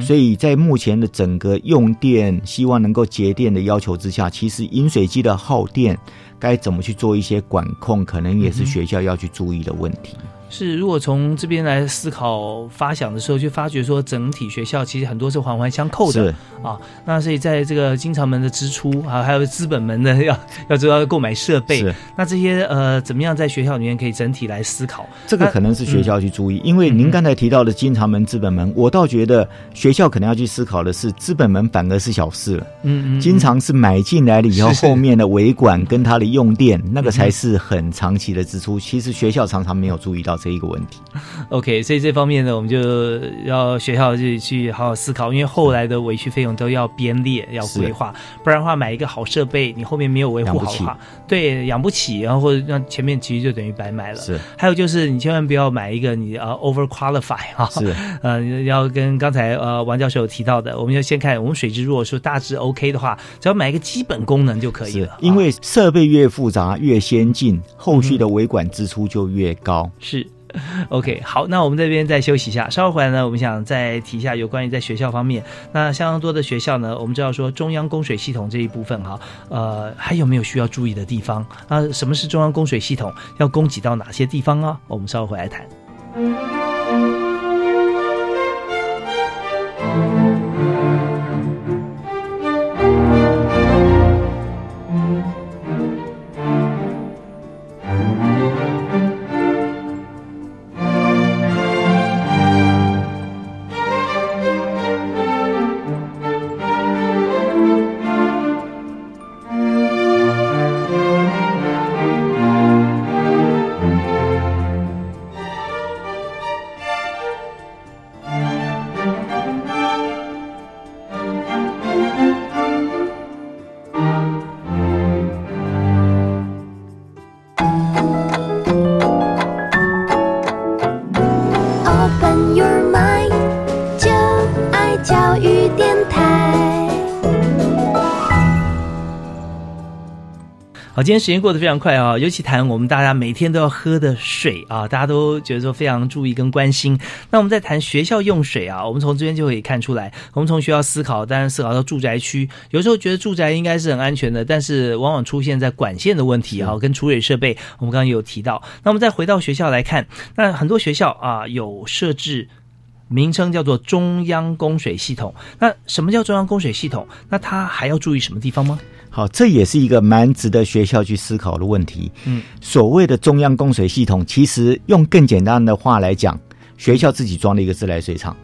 所以在目前的整个用电希望能够节电的要求之下，其实饮水机的耗电。该怎么去做一些管控，可能也是学校要去注意的问题。是，如果从这边来思考发想的时候，就发觉说，整体学校其实很多是环环相扣的啊。那所以在这个经常门的支出啊，还有资本门的要要知道购买设备，那这些呃，怎么样在学校里面可以整体来思考？这个可能是学校去注意，因为您刚才提到的经常门、资本门，我倒觉得学校可能要去思考的是，资本门反而是小事了。嗯嗯，经常是买进来了以后，后面的维管跟它的用电，那个才是很长期的支出。其实学校常常没有注意到。这一个问题，OK，所以这方面呢，我们就要学校去去好好思考，因为后来的维修费用都要编列，要规划，不然的话，买一个好设备，你后面没有维护好的话，对，养不起，然后或者让前面其实就等于白买了。是，还有就是你千万不要买一个你呃 over qualify 啊，是，呃，要跟刚才呃王教授有提到的，我们要先看我们水质如果说大致 OK 的话，只要买一个基本功能就可以了。因为设备越复杂越先进，后续的维管支出就越高。是。OK，好，那我们这边再休息一下，稍后回来呢，我们想再提一下有关于在学校方面，那相当多的学校呢，我们知道说中央供水系统这一部分哈，呃，还有没有需要注意的地方？那什么是中央供水系统？要供给到哪些地方啊？我们稍后回来谈。今天时间过得非常快啊，尤其谈我们大家每天都要喝的水啊，大家都觉得说非常注意跟关心。那我们在谈学校用水啊，我们从这边就可以看出来，我们从学校思考，当然思考到住宅区，有时候觉得住宅应该是很安全的，但是往往出现在管线的问题啊，跟储水设备，我们刚刚有提到。那我们再回到学校来看，那很多学校啊有设置名称叫做中央供水系统。那什么叫中央供水系统？那它还要注意什么地方吗？好，这也是一个蛮值得学校去思考的问题。嗯，所谓的中央供水系统，其实用更简单的话来讲，学校自己装了一个自来水厂。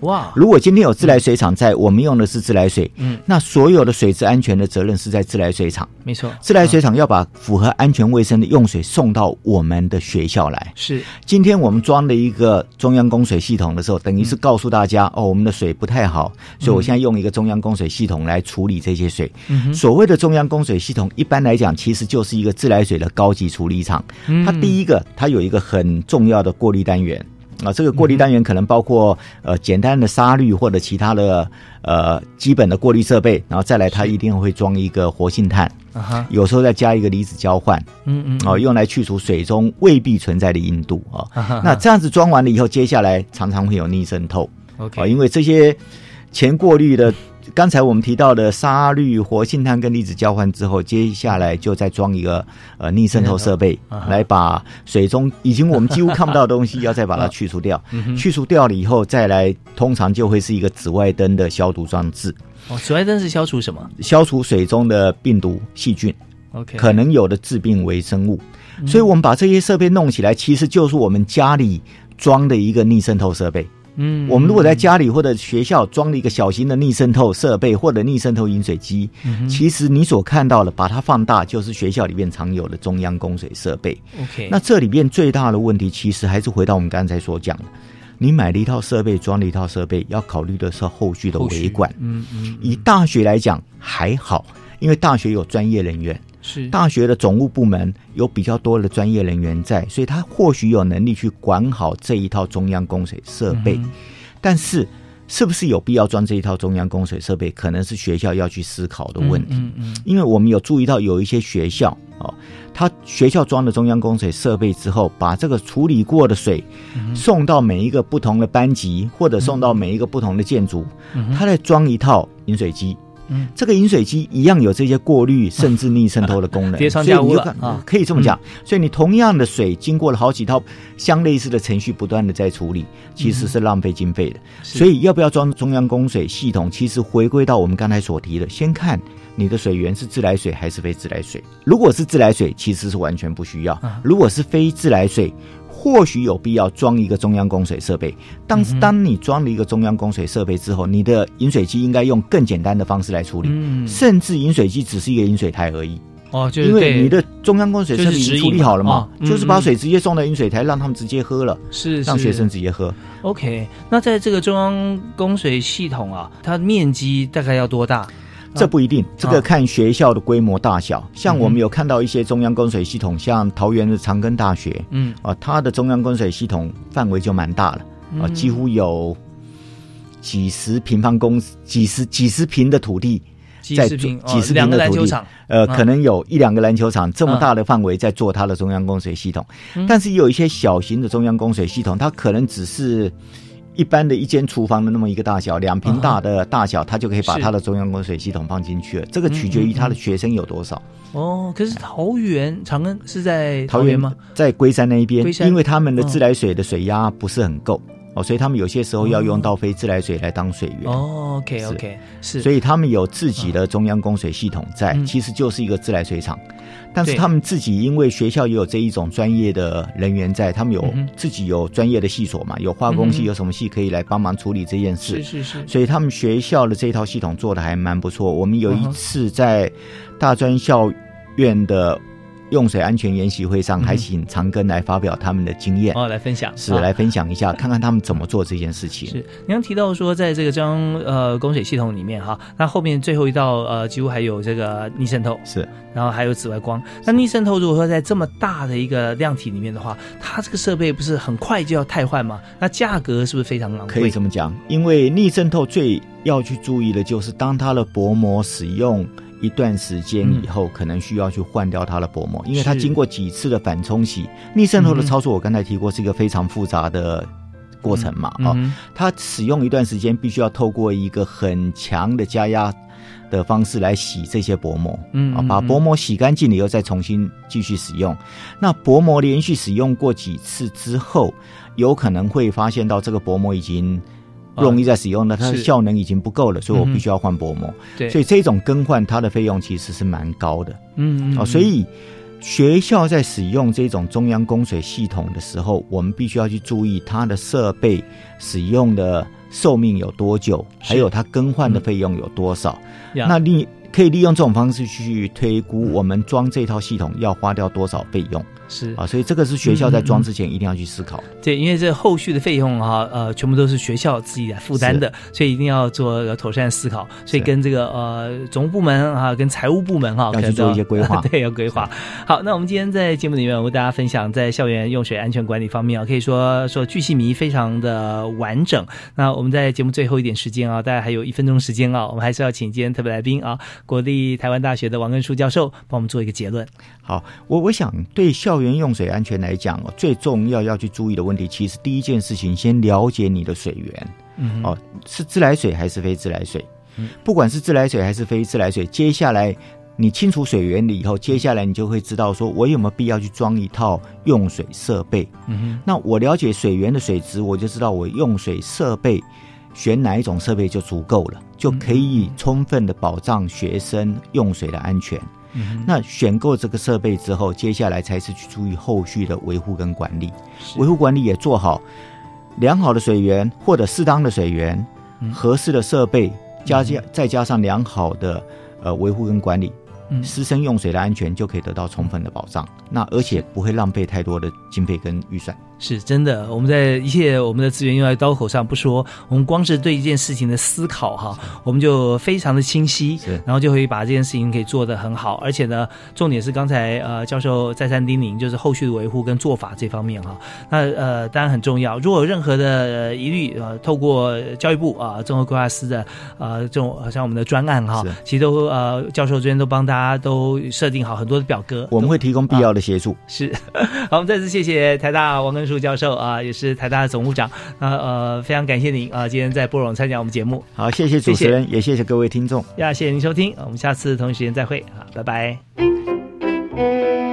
哇！如果今天有自来水厂在，我们用的是自来水，嗯，那所有的水质安全的责任是在自来水厂。没错，自来水厂要把符合安全卫生的用水送到我们的学校来。是，今天我们装了一个中央供水系统的时候，等于是告诉大家，哦，我们的水不太好，所以我现在用一个中央供水系统来处理这些水。所谓的中央供水系统，一般来讲，其实就是一个自来水的高级处理厂。它第一个，它有一个很重要的过滤单元。啊，这个过滤单元可能包括呃简单的沙滤或者其他的呃基本的过滤设备，然后再来它一定会装一个活性炭，啊有时候再加一个离子交换，嗯嗯，哦，用来去除水中未必存在的硬度啊。那这样子装完了以后，接下来常常会有逆渗透，OK，因为这些前过滤的。刚才我们提到的沙滤、活性炭跟离子交换之后，接下来就再装一个呃逆渗透设备，来把水中已经我们几乎看不到的东西，要再把它去除掉。去除掉了以后，再来通常就会是一个紫外灯的消毒装置。哦，紫外灯是消除什么？消除水中的病毒、细菌，OK，可能有的致病微生物。所以我们把这些设备弄起来，其实就是我们家里装的一个逆渗透设备。嗯，我们如果在家里或者学校装了一个小型的逆渗透设备或者逆渗透饮水机，其实你所看到的，把它放大就是学校里面常有的中央供水设备。OK，那这里面最大的问题，其实还是回到我们刚才所讲的，你买了一套设备，装了一套设备，要考虑的是后续的维管。嗯嗯，以大学来讲还好，因为大学有专业人员。是大学的总务部门有比较多的专业人员在，所以他或许有能力去管好这一套中央供水设备。但是，是不是有必要装这一套中央供水设备，可能是学校要去思考的问题。嗯嗯，因为我们有注意到有一些学校哦，他学校装了中央供水设备之后，把这个处理过的水送到每一个不同的班级，或者送到每一个不同的建筑，他再装一套饮水机。嗯，这个饮水机一样有这些过滤甚至逆渗透的功能，叠床架屋了啊，可以这么讲。所以你同样的水，经过了好几套相类似的程序，不断的在处理，其实是浪费经费的。所以要不要装中央供水系统？其实回归到我们刚才所提的，先看你的水源是自来水还是非自来水。如果是自来水，其实是完全不需要；如果是非自来水，或许有必要装一个中央供水设备，但是当你装了一个中央供水设备之后，你的饮水机应该用更简单的方式来处理，嗯。甚至饮水机只是一个饮水台而已。哦，就因为你的中央供水设备已经处理好了嘛，就是把水直接送到饮水台，让他们直接喝了，是让学生直接喝。OK，那在这个中央供水系统啊，它面积大概要多大？这不一定，这个看学校的规模大小。像我们有看到一些中央供水系统，像桃园的长庚大学，嗯。啊，它的中央供水系统范围就蛮大了啊，几乎有几十平方公几十几十平的土地在几十平几十平的土地呃，嗯。可能有一两个篮球场这么大的范围在做它的中央供水系统，嗯。但是也有一些小型的中央供水系统，它可能只是。一般的一间厨房的那么一个大小，两平大的大小，他就可以把是它的中央供水系统放进去了。这个取决于他的学生有多少。哦，可是桃园长庚是在桃园园吗？在龟山那一边因为他们的嗯自来水的水压不是很够哦，所以他们有些时候要用到非自来水来当水源。哦，OK OK，是，所以他们有自己的中央供水系统在，嗯。其实就是一个自来水厂。但是他们自己因为学校也有这一种专业的人员在，他们有嗯自己有专业的系所嘛，有化工系，有什么系可以来帮忙处理这件事。是是是，所以他们学校的这一套系统做的还蛮不错。我们有一次在大专校院的用水安全研习会上，还请长庚来发表他们的经验，哦，来分享啊是来分享一下，看看他们怎么做这件事情。是，你刚提到说，在这个中央呃供水系统里面哈，那后面最后一道呃几乎还有这个逆渗透，是，然后还有紫外光。那逆渗透如果说在这么大的一个量体里面的话，它这个设备不是很快就要汰换吗？那价格是不是非常昂贵？可以这么讲，因为逆渗透最要去注意的就是，当它的薄膜使用一段时间以后，可能需要去换掉它的薄膜，因为它是经过几次的反冲洗，逆渗透的嗯操作我刚才提过是一个非常复杂的过程嘛，哦，嗯哼它使用一段时间，必须要透过一个很强的加压的方式来洗这些薄膜，嗯把薄膜洗干净了以后再重新继续使用。那薄膜连续使用过几次之后，有可能会发现到这个薄膜已经。容易再使用了，它的效能已经不够了，所以我必须要换薄膜。对，所以这种更换它的费用其实是蛮高的。嗯嗯哦，所以学校在使用这种中央供水系统的时候，我们必须要去注意它的设备使用的寿命有多久，还有它更换的费用有多少。呀。那你可以利用这种方式去推估我们装这套系统要花掉多少费用是啊，所以这个是学校在装之前一定要去思考的。对，因为这后续的费用哈，呃，全部都是学校自己来负担的，所以一定要做呃妥善思考。所以跟这个呃总务部门啊，跟财务部门哈，要去做一些规划 对，要规划。好，那我们今天在节目里面，我为大家分享在校园用水安全管理方面啊，可以说说巨细迷非常的完整。那我们在节目最后一点时间啊，大概还有一分钟时间啊，我们还是要请今天特别来宾啊，国立台湾大学的王根书教授帮我们做一个结论。好，我我想对校园用水安全来讲哦，最重要要去注意的问题，其实第一件事情先了解你的水源。嗯哦，是自来水还是非自来水？嗯不管是自来水还是非自来水，接下来你清楚水源了以后，接下来你就会知道说，我有没有必要去装一套用水设备？嗯那我了解水源的水质，我就知道我用水设备选哪一种设备就足够了，就可以充分的保障学生用水的安全。嗯那选购这个设备之后，接下来才是去注意后续的维护跟管理，维护管理也做好，良好的水源或者适当的水源，嗯。合适的设备，加加再加上良好的呃维护跟管理，嗯。师生用水的安全就可以得到充分的保障。那而且不会浪费太多的经费跟预算。是真的，我们在一切我们的资源用在刀口上不说，我们光是对一件事情的思考哈，我们就非常的清晰，然后就会把这件事情可以做得很好。而且呢，重点是刚才呃教授再三叮咛，就是后续的维护跟做法这方面哈。那呃当然很重要，如果有任何的呃疑虑，呃透过教育部啊综合规划司的呃这种好像我们的专案哈，其实都呃教授这边都帮大家都设定好很多的表格，我们会提供必要的协助。是，好，我们再次谢谢台大王根树教授啊，也是台大的总务长。那呃，非常感谢您啊，今天在波隆参加我们节目。好，谢谢主持人，也谢谢各位听众。呀，谢谢您收听，我们下次同一时间再会啊，拜拜。